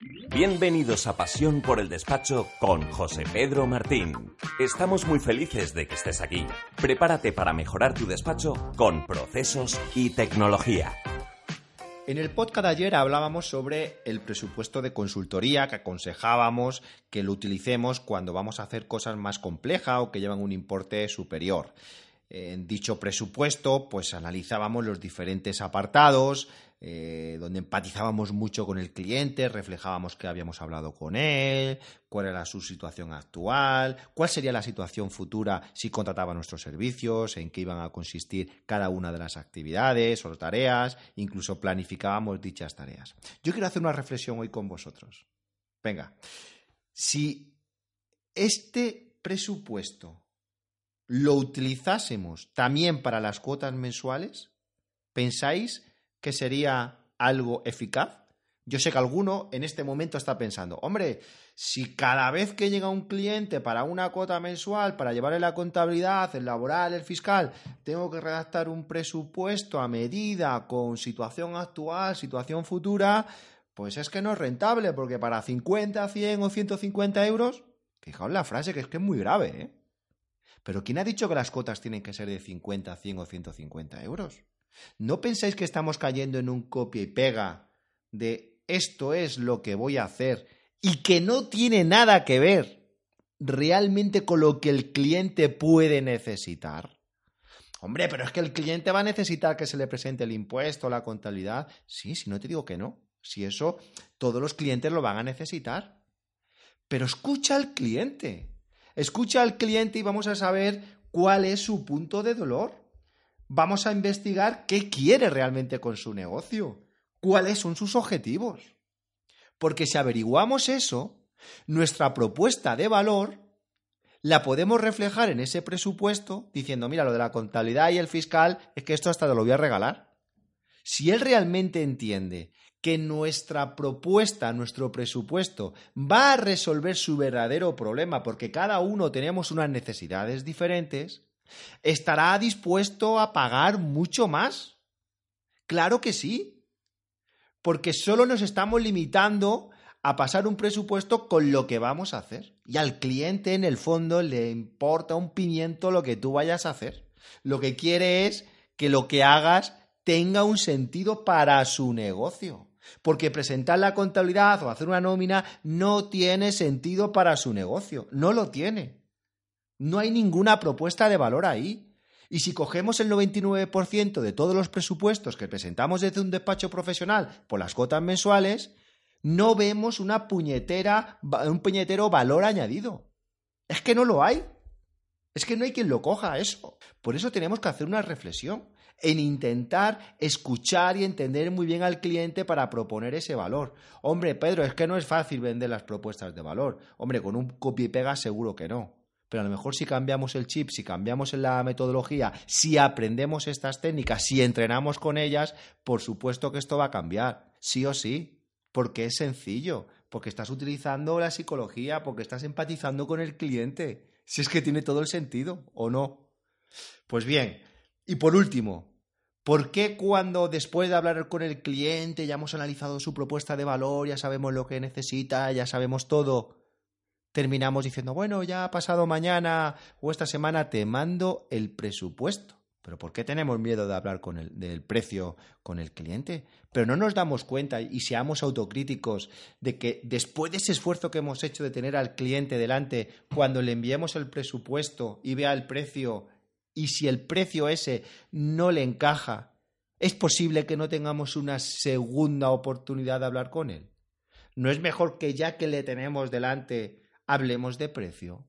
Bienvenidos a Pasión por el Despacho con José Pedro Martín. Estamos muy felices de que estés aquí. Prepárate para mejorar tu despacho con procesos y tecnología. En el podcast de ayer hablábamos sobre el presupuesto de consultoría que aconsejábamos que lo utilicemos cuando vamos a hacer cosas más complejas o que llevan un importe superior. En dicho presupuesto, pues analizábamos los diferentes apartados, eh, donde empatizábamos mucho con el cliente, reflejábamos que habíamos hablado con él, cuál era su situación actual, cuál sería la situación futura si contrataba nuestros servicios, en qué iban a consistir cada una de las actividades o tareas, incluso planificábamos dichas tareas. Yo quiero hacer una reflexión hoy con vosotros. Venga, si este presupuesto lo utilizásemos también para las cuotas mensuales, ¿pensáis que sería algo eficaz? Yo sé que alguno en este momento está pensando, hombre, si cada vez que llega un cliente para una cuota mensual, para llevarle la contabilidad, el laboral, el fiscal, tengo que redactar un presupuesto a medida con situación actual, situación futura, pues es que no es rentable, porque para 50, 100 o 150 euros, fijaos la frase que es que es muy grave, ¿eh? Pero ¿quién ha dicho que las cuotas tienen que ser de 50, 100 o 150 euros? ¿No pensáis que estamos cayendo en un copia y pega de esto es lo que voy a hacer y que no tiene nada que ver realmente con lo que el cliente puede necesitar? Hombre, pero es que el cliente va a necesitar que se le presente el impuesto, la contabilidad. Sí, si no te digo que no. Si eso, todos los clientes lo van a necesitar. Pero escucha al cliente. Escucha al cliente y vamos a saber cuál es su punto de dolor vamos a investigar qué quiere realmente con su negocio, cuáles son sus objetivos. Porque si averiguamos eso, nuestra propuesta de valor la podemos reflejar en ese presupuesto diciendo, mira, lo de la contabilidad y el fiscal es que esto hasta te lo voy a regalar. Si él realmente entiende que nuestra propuesta, nuestro presupuesto va a resolver su verdadero problema, porque cada uno tenemos unas necesidades diferentes, ¿Estará dispuesto a pagar mucho más? Claro que sí, porque solo nos estamos limitando a pasar un presupuesto con lo que vamos a hacer. Y al cliente en el fondo le importa un pimiento lo que tú vayas a hacer. Lo que quiere es que lo que hagas tenga un sentido para su negocio. Porque presentar la contabilidad o hacer una nómina no tiene sentido para su negocio. No lo tiene. No hay ninguna propuesta de valor ahí. Y si cogemos el 99% de todos los presupuestos que presentamos desde un despacho profesional por las cuotas mensuales, no vemos una puñetera, un puñetero valor añadido. Es que no lo hay. Es que no hay quien lo coja eso. Por eso tenemos que hacer una reflexión en intentar escuchar y entender muy bien al cliente para proponer ese valor. Hombre, Pedro, es que no es fácil vender las propuestas de valor. Hombre, con un copia y pega seguro que no pero a lo mejor si cambiamos el chip, si cambiamos la metodología, si aprendemos estas técnicas, si entrenamos con ellas, por supuesto que esto va a cambiar, sí o sí, porque es sencillo, porque estás utilizando la psicología, porque estás empatizando con el cliente, si es que tiene todo el sentido o no. Pues bien, y por último, ¿por qué cuando después de hablar con el cliente ya hemos analizado su propuesta de valor, ya sabemos lo que necesita, ya sabemos todo, terminamos diciendo, bueno, ya ha pasado mañana o esta semana te mando el presupuesto. Pero ¿por qué tenemos miedo de hablar con el, del precio con el cliente? Pero no nos damos cuenta y seamos autocríticos de que después de ese esfuerzo que hemos hecho de tener al cliente delante, cuando le enviemos el presupuesto y vea el precio, y si el precio ese no le encaja, ¿es posible que no tengamos una segunda oportunidad de hablar con él? ¿No es mejor que ya que le tenemos delante hablemos de precio.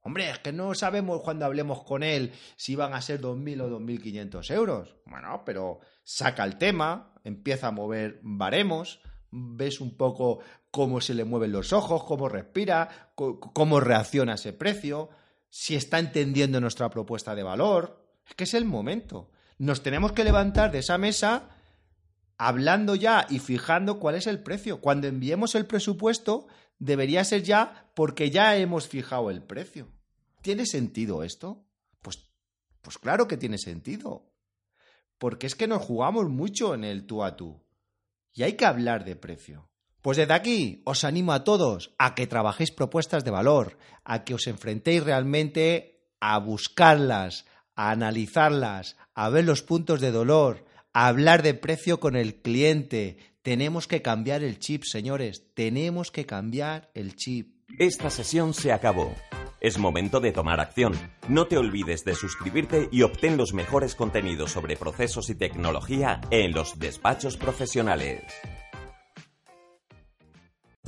Hombre, es que no sabemos cuando hablemos con él si van a ser 2.000 o 2.500 euros. Bueno, pero saca el tema, empieza a mover baremos, ves un poco cómo se le mueven los ojos, cómo respira, cómo reacciona a ese precio, si está entendiendo nuestra propuesta de valor. Es que es el momento. Nos tenemos que levantar de esa mesa hablando ya y fijando cuál es el precio. Cuando enviemos el presupuesto, debería ser ya porque ya hemos fijado el precio. ¿Tiene sentido esto? Pues, pues claro que tiene sentido. Porque es que nos jugamos mucho en el tú a tú. Y hay que hablar de precio. Pues desde aquí os animo a todos a que trabajéis propuestas de valor, a que os enfrentéis realmente a buscarlas, a analizarlas, a ver los puntos de dolor, hablar de precio con el cliente. Tenemos que cambiar el chip, señores. Tenemos que cambiar el chip. Esta sesión se acabó. Es momento de tomar acción. No te olvides de suscribirte y obtén los mejores contenidos sobre procesos y tecnología en los despachos profesionales.